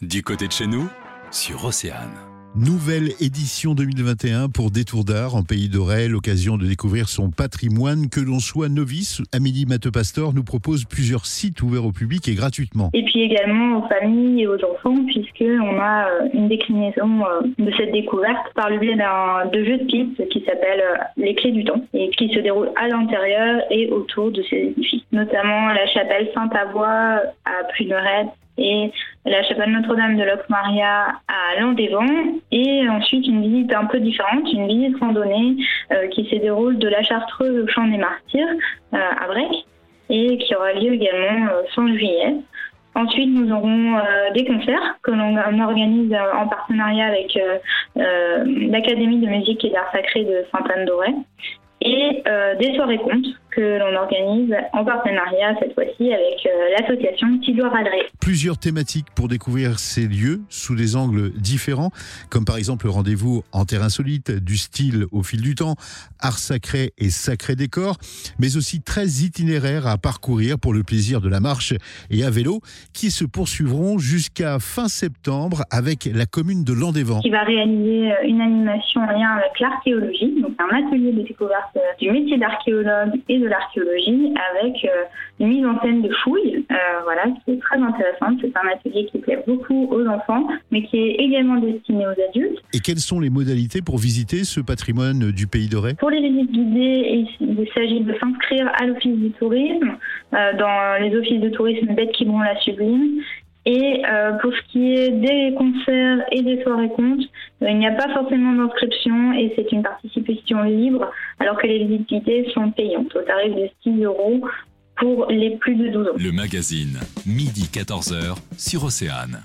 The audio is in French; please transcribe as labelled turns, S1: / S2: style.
S1: Du côté de chez nous, sur Océane.
S2: Nouvelle édition 2021 pour Détour d'Art en Pays d'Auray, l'occasion de découvrir son patrimoine. Que l'on soit novice, Amélie Mattepastor nous propose plusieurs sites ouverts au public et gratuitement.
S3: Et puis également aux familles et aux enfants, puisqu'on a euh, une déclinaison euh, de cette découverte par le biais d'un de jeu de pistes qui s'appelle euh, Les Clés du Temps et qui se déroule à l'intérieur et autour de ces édifices, notamment la chapelle Saint-Avoie à Prunerette et la chapelle Notre-Dame de Locmaria à Landévent et ensuite une visite un peu différente, une visite randonnée euh, qui se déroule de la Chartreuse au Champ des Martyrs euh, à Brec et qui aura lieu également euh, fin juillet. Ensuite, nous aurons des concerts que l'on organise en partenariat avec l'Académie de musique et d'art sacré de Sainte-Anne-d'Auray et des soirées contes que l'on organise en partenariat cette fois-ci avec euh, l'association Tidoir Adré.
S2: Plusieurs thématiques pour découvrir ces lieux sous des angles différents, comme par exemple le rendez-vous en terre insolite, du style au fil du temps, art sacré et sacré décor, mais aussi 13 itinéraires à parcourir pour le plaisir de la marche et à vélo qui se poursuivront jusqu'à fin septembre avec la commune de Landévent.
S3: Qui va réaliser euh, une animation en lien avec l'archéologie, donc un atelier de découverte euh, du métier d'archéologue et de l'archéologie avec euh, une mise en scène de fouilles, euh, voilà, qui est très intéressante. C'est un atelier qui plaît beaucoup aux enfants, mais qui est également destiné aux adultes.
S2: Et quelles sont les modalités pour visiter ce patrimoine du Pays d'Auray?
S3: Pour les visites guidées, il s'agit de s'inscrire à l'Office du tourisme, euh, dans les offices de tourisme bête qui vont la Sublime, et euh, pour ce qui est des concerts et des soirées comptes, euh, il n'y a pas forcément d'inscription et c'est une participation libre, alors que les visites sont payantes au tarif de 6 euros pour les plus de 12 ans.
S1: Le magazine, midi 14h sur Océane.